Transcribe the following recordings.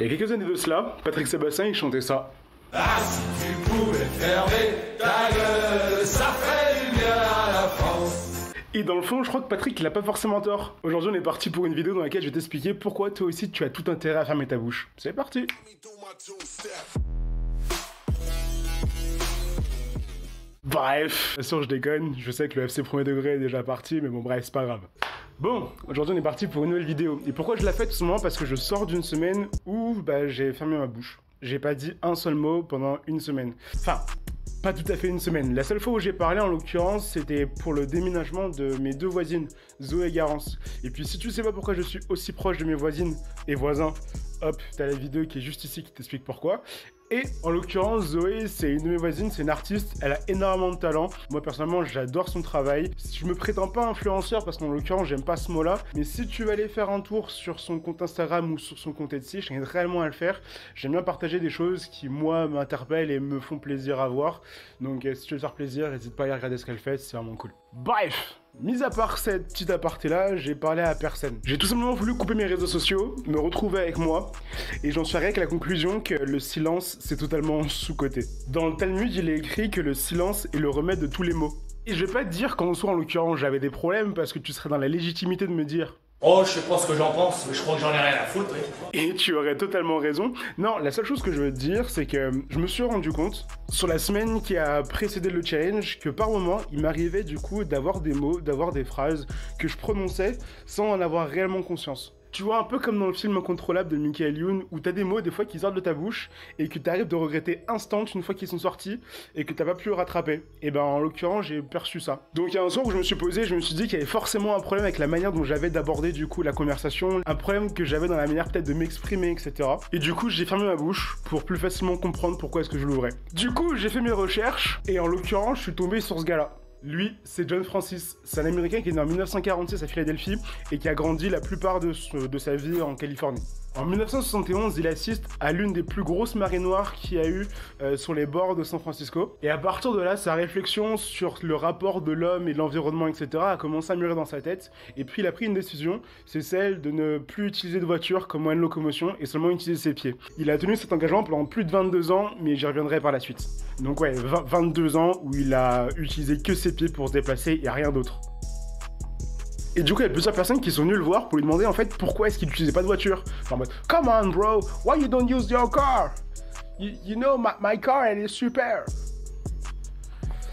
Il y a quelques années de cela, Patrick Sébastien, il chantait ça. Ah, si tu pouvais fermer ta gueule, ça ferait du bien à la France. Et dans le fond, je crois que Patrick, il a pas forcément tort. Aujourd'hui, on est parti pour une vidéo dans laquelle je vais t'expliquer pourquoi toi aussi tu as tout intérêt à fermer ta bouche. C'est parti Bref, bien sûr je déconne, je sais que le FC premier degré est déjà parti, mais bon bref, c'est pas grave. Bon, aujourd'hui on est parti pour une nouvelle vidéo. Et pourquoi je la fais tout simplement Parce que je sors d'une semaine où bah, j'ai fermé ma bouche. J'ai pas dit un seul mot pendant une semaine. Enfin, pas tout à fait une semaine. La seule fois où j'ai parlé, en l'occurrence, c'était pour le déménagement de mes deux voisines, Zoé et Garance. Et puis, si tu sais pas pourquoi je suis aussi proche de mes voisines et voisins, hop, t'as la vidéo qui est juste ici qui t'explique pourquoi. Et en l'occurrence, Zoé, c'est une de mes voisines, c'est une artiste, elle a énormément de talent. Moi personnellement, j'adore son travail. Je me prétends pas influenceur parce qu'en l'occurrence, j'aime pas ce mot-là. Mais si tu veux aller faire un tour sur son compte Instagram ou sur son compte Etsy, je t'invite réellement à le faire. J'aime bien partager des choses qui, moi, m'interpellent et me font plaisir à voir. Donc euh, si tu veux faire plaisir, n'hésite pas à aller regarder ce qu'elle fait, c'est vraiment cool. Bref Mis à part cette petite aparté-là, j'ai parlé à personne. J'ai tout simplement voulu couper mes réseaux sociaux, me retrouver avec moi, et j'en suis arrivé avec la conclusion que le silence, c'est totalement sous-coté. Dans le Talmud, il est écrit que le silence est le remède de tous les maux. Et je vais pas te dire qu'en soi, en l'occurrence, j'avais des problèmes, parce que tu serais dans la légitimité de me dire Oh, je sais pas ce que j'en pense, mais je crois que j'en ai rien à foutre. Et tu aurais totalement raison. Non, la seule chose que je veux te dire, c'est que je me suis rendu compte, sur la semaine qui a précédé le challenge, que par moment, il m'arrivait du coup d'avoir des mots, d'avoir des phrases que je prononçais sans en avoir réellement conscience. Tu vois, un peu comme dans le film Incontrôlable de Michael Youn, où t'as des mots des fois qui sortent de ta bouche et que t'arrives de regretter instant une fois qu'ils sont sortis et que t'as pas pu le rattraper. Et ben en l'occurrence, j'ai perçu ça. Donc il y a un soir où je me suis posé, je me suis dit qu'il y avait forcément un problème avec la manière dont j'avais d'aborder du coup la conversation, un problème que j'avais dans la manière peut-être de m'exprimer, etc. Et du coup, j'ai fermé ma bouche pour plus facilement comprendre pourquoi est-ce que je l'ouvrais. Du coup, j'ai fait mes recherches et en l'occurrence, je suis tombé sur ce gars-là. Lui, c'est John Francis. C'est un Américain qui est né en 1946 à Philadelphie et qui a grandi la plupart de, sa vie en Californie. En 1971, il assiste à l'une des plus grosses marées noires qu'il y a eu euh, sur les bords de San Francisco. Et à partir de là, sa réflexion sur le rapport de l'homme et de l'environnement, etc., a commencé à mûrir dans sa tête. Et puis il a pris une décision, c'est celle de ne plus utiliser de voiture comme moyen de locomotion et seulement utiliser ses pieds. Il a tenu cet engagement pendant plus de 22 ans, mais j'y reviendrai par la suite. Donc ouais, 20 22 ans où il a utilisé que ses pieds pour se déplacer et rien d'autre. Et du coup, il y a plusieurs personnes qui sont venues le voir pour lui demander en fait pourquoi est-ce qu'il n'utilisait pas de voiture. En Come on, bro, why you don't use your car? You, know, my, my car, elle est super.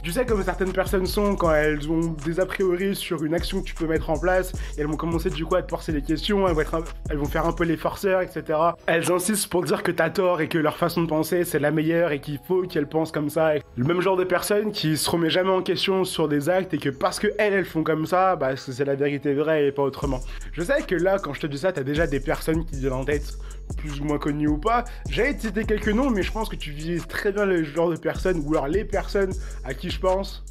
Tu sais comme certaines personnes sont quand elles ont des a priori sur une action que tu peux mettre en place, et elles vont commencer du coup à te forcer des questions, elles vont, faire un peu les forceurs, etc. Elles insistent pour dire que t'as tort et que leur façon de penser c'est la meilleure et qu'il faut qu'elles pensent comme ça. Le même genre de personnes qui se remet jamais en question sur des actes et que parce que elles, elles font comme ça, bah c'est la vérité vraie et pas autrement. Je sais que là, quand je te dis ça, t'as déjà des personnes qui te viennent en tête plus ou moins connues ou pas. J'avais cité quelques noms, mais je pense que tu vises très bien le genre de personnes, ou alors les personnes à qui je pense.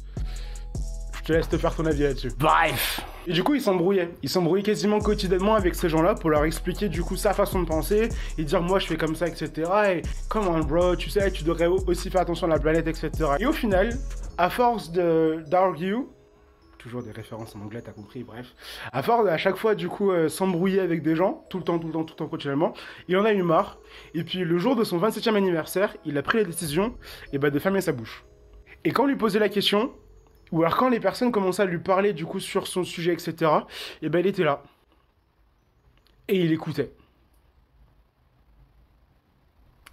Je te laisse te faire ton avis là-dessus. Bref Et du coup, il s'embrouillait. Il s'embrouillait quasiment quotidiennement avec ces gens-là pour leur expliquer du coup sa façon de penser et dire moi je fais comme ça, etc. Et come on bro, tu sais, tu devrais aussi faire attention à la planète, etc. Et au final, à force de d'argue, toujours des références en anglais, t'as compris, bref. À force à chaque fois, du coup, euh, s'embrouiller avec des gens, tout le temps, tout le temps, tout le temps, continuellement, il en a eu marre. Et puis, le jour de son 27e anniversaire, il a pris la décision eh ben, de fermer sa bouche. Et quand on lui posait la question, ou alors quand les personnes commençaient à lui parler, du coup, sur son sujet, etc., eh ben, il était là. Et il écoutait.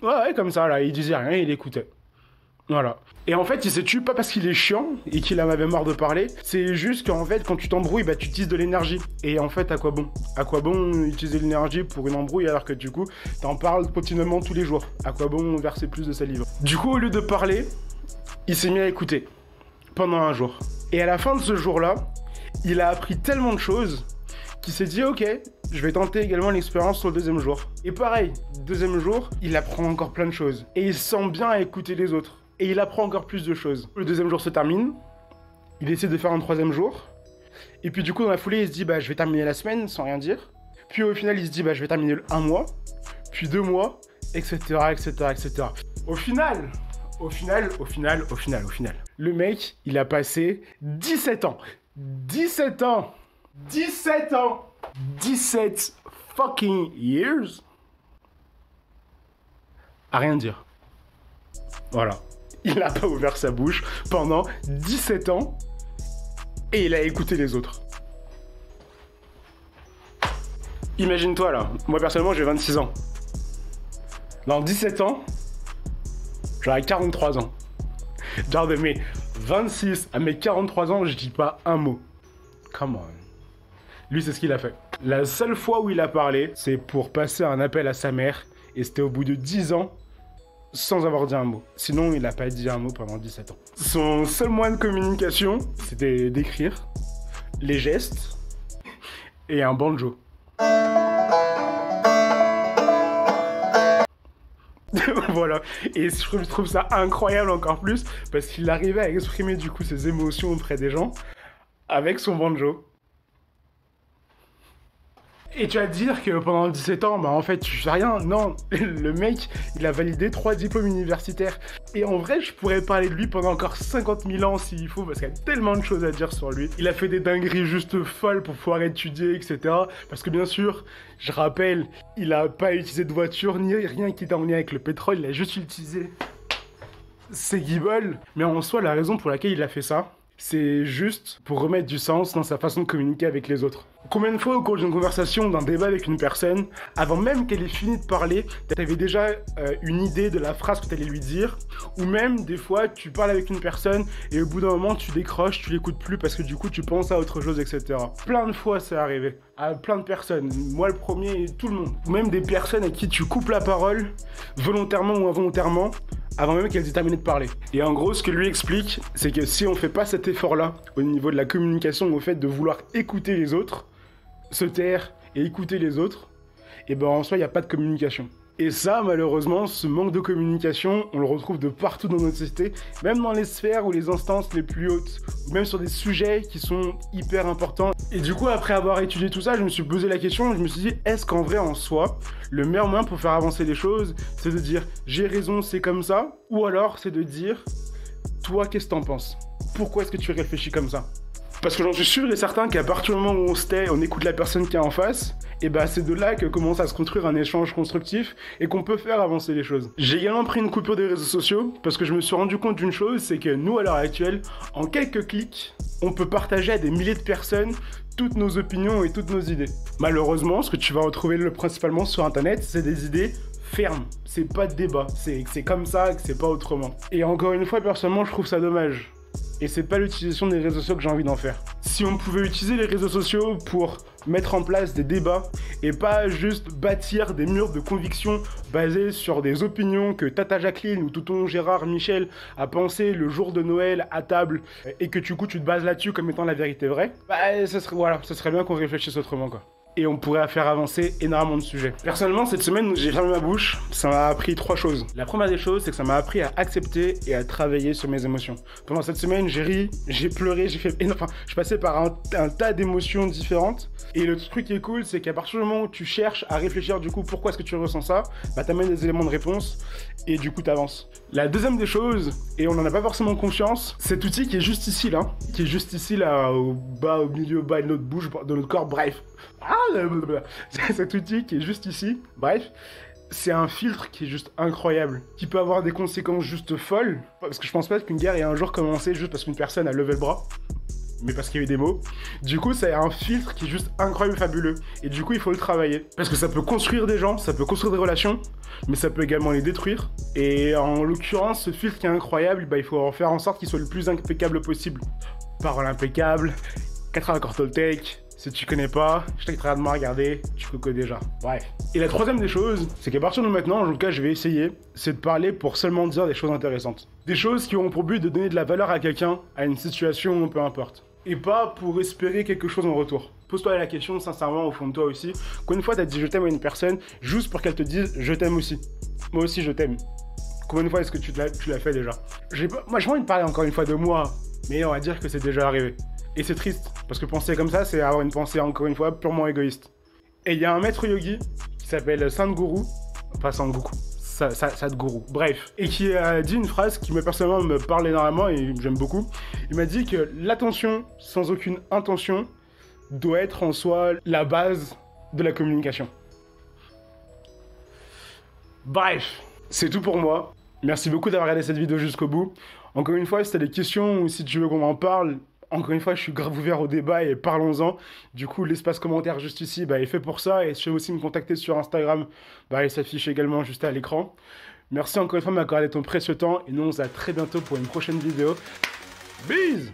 Ouais, ouais, comme ça, là, il disait rien, il écoutait. Voilà. Et en fait, il s'est tué pas parce qu'il est chiant et qu'il en avait marre de parler. C'est juste qu'en fait, quand tu t'embrouilles, bah, tu utilises de l'énergie. Et en fait, à quoi bon? À quoi bon utiliser l'énergie pour une embrouille alors que du coup, t'en parles continuellement tous les jours? À quoi bon verser plus de salive? Du coup, au lieu de parler, il s'est mis à écouter pendant un jour. Et à la fin de ce jour-là, il a appris tellement de choses qu'il s'est dit ok, je vais tenter également l'expérience sur le deuxième jour. Et pareil, deuxième jour, il apprend encore plein de choses. Et il se sent bien à écouter les autres. Et il apprend encore plus de choses. Le deuxième jour se termine, il essaie de faire un troisième jour. Et puis du coup, dans la foulée, il se dit bah je vais terminer la semaine sans rien dire. Puis au final, il se dit bah je vais terminer un mois, puis deux mois, etc., etc., etc. Au final, au final, au final, au final, au final, le mec, il a passé 17 ans. 17 ans 17 ans 17 fucking years à rien dire. Voilà. Il n'a pas ouvert sa bouche pendant 17 ans et il a écouté les autres. Imagine-toi là, moi personnellement j'ai 26 ans. Dans 17 ans, j'aurai 43 ans. Genre de mes 26 à mes 43 ans, je dis pas un mot. Come on. Lui, c'est ce qu'il a fait. La seule fois où il a parlé, c'est pour passer un appel à sa mère. Et c'était au bout de 10 ans, sans avoir dit un mot. Sinon, il n'a pas dit un mot pendant 17 ans. Son seul moyen de communication, c'était d'écrire, les gestes et un banjo. voilà. Et je trouve ça incroyable encore plus parce qu'il arrivait à exprimer du coup ses émotions auprès des gens avec son banjo. Et tu vas te dire que pendant 17 ans, bah en fait, tu fais rien. Non, le mec, il a validé trois diplômes universitaires. Et en vrai, je pourrais parler de lui pendant encore 50 000 ans s'il faut, parce qu'il y a tellement de choses à dire sur lui. Il a fait des dingueries juste folles pour pouvoir étudier, etc. Parce que bien sûr, je rappelle, il a pas utilisé de voiture, ni rien qui était en lien avec le pétrole, il a juste utilisé ses guibolles. Mais en soi, la raison pour laquelle il a fait ça, c'est juste pour remettre du sens dans sa façon de communiquer avec les autres. Combien de fois au cours d'une conversation, d'un débat avec une personne, avant même qu'elle ait fini de parler, t'avais déjà euh, une idée de la phrase que t'allais lui dire, ou même des fois tu parles avec une personne et au bout d'un moment tu décroches, tu l'écoutes plus parce que du coup tu penses à autre chose, etc. Plein de fois c'est arrivé à plein de personnes, moi le premier et tout le monde, ou même des personnes à qui tu coupes la parole volontairement ou involontairement avant même qu'elles aient terminé de parler. Et en gros, ce que lui explique, c'est que si on fait pas cet effort-là au niveau de la communication, au fait de vouloir écouter les autres, se taire et écouter les autres, et ben en soi, il n'y a pas de communication. Et ça, malheureusement, ce manque de communication, on le retrouve de partout dans notre société, même dans les sphères ou les instances les plus hautes, ou même sur des sujets qui sont hyper importants. Et du coup, après avoir étudié tout ça, je me suis posé la question, je me suis dit, est-ce qu'en vrai, en soi, le meilleur moyen pour faire avancer les choses, c'est de dire, j'ai raison, c'est comme ça, ou alors c'est de dire, toi, qu'est-ce que t'en penses? Pourquoi est-ce que tu réfléchis comme ça? Parce que j'en suis sûr et certain qu'à partir du moment où on se tait, on écoute la personne qui est en face, et bah c'est de là que commence à se construire un échange constructif et qu'on peut faire avancer les choses. J'ai également pris une coupure des réseaux sociaux parce que je me suis rendu compte d'une chose, c'est que nous à l'heure actuelle, en quelques clics, on peut partager à des milliers de personnes toutes nos opinions et toutes nos idées. Malheureusement, ce que tu vas retrouver le principalement sur internet, c'est des idées fermes. C'est pas de débat. C'est comme ça, que c'est pas autrement. Et encore une fois, personnellement, je trouve ça dommage et c'est pas l'utilisation des réseaux sociaux que j'ai envie d'en faire. Si on pouvait utiliser les réseaux sociaux pour mettre en place des débats et pas juste bâtir des murs de conviction basés sur des opinions que Tata Jacqueline ou Touton Gérard Michel a pensé le jour de Noël à table et que du coup tu te bases là-dessus comme étant la vérité vraie, bah serait voilà, ça serait bien qu'on réfléchisse autrement quoi et on pourrait faire avancer énormément de sujets. Personnellement, cette semaine, j'ai fermé ma bouche, ça m'a appris trois choses. La première des choses, c'est que ça m'a appris à accepter et à travailler sur mes émotions. Pendant cette semaine, j'ai ri, j'ai pleuré, j'ai fait... Enfin, je passais par un, tas d'émotions différentes. Et le truc qui est cool, c'est qu'à partir du moment où tu cherches à réfléchir du coup pourquoi est-ce que tu ressens ça, bah t'amènes des éléments de réponse et du coup t'avances. La deuxième des choses, et on n'en a pas forcément conscience, cet outil qui est juste ici là, qui est juste ici là, au bas, au milieu, bas de notre bouche, de notre corps, bref, cet outil qui est juste ici. Bref, c'est un filtre qui est juste incroyable, qui peut avoir des conséquences juste folles. Parce que je pense pas qu'une guerre ait un jour commencé juste parce qu'une personne a levé le bras, mais parce qu'il y a eu des mots. Du coup, c'est un filtre qui est juste incroyable, fabuleux. Et du coup, il faut le travailler. Parce que ça peut construire des gens, ça peut construire des relations, mais ça peut également les détruire. Et en l'occurrence, ce filtre qui est incroyable, bah, il faut en faire en sorte qu'il soit le plus impeccable possible. Parole impeccable, 4 accords Toltec, si tu connais pas, je t'inviterai de me regarder, tu connais déjà. Bref. Et la troisième des choses, c'est qu'à partir de maintenant, en tout cas, je vais essayer, c'est de parler pour seulement dire des choses intéressantes. Des choses qui auront pour but de donner de la valeur à quelqu'un, à une situation, peu importe. Et pas pour espérer quelque chose en retour. Pose-toi la question sincèrement au fond de toi aussi. Combien fois t'as dit je t'aime à une personne juste pour qu'elle te dise je t'aime aussi? Moi aussi je t'aime. Combien de fois est-ce que tu l'as fait déjà? Moi j'ai envie de parler encore une fois de moi, mais on va dire que c'est déjà arrivé. Et c'est triste, parce que penser comme ça, c'est avoir une pensée, encore une fois, purement égoïste. Et il y a un maître yogi qui s'appelle Sadhguru, pas Sangoku, Sadhguru, bref, et qui a dit une phrase qui, me personnellement, me parle énormément et j'aime beaucoup. Il m'a dit que l'attention, sans aucune intention, doit être en soi la base de la communication. Bref, C'est tout pour moi. Merci beaucoup d'avoir regardé cette vidéo jusqu'au bout. Encore une fois, si t'as des questions ou si tu veux qu'on en parle, encore une fois, je suis grave ouvert au débat et parlons-en. Du coup, l'espace commentaire juste ici bah, est fait pour ça. Et si veux aussi me contacter sur Instagram, bah, il s'affiche également juste à l'écran. Merci encore une fois de m'accorder ton précieux temps. Et nous, on se à très bientôt pour une prochaine vidéo. Bise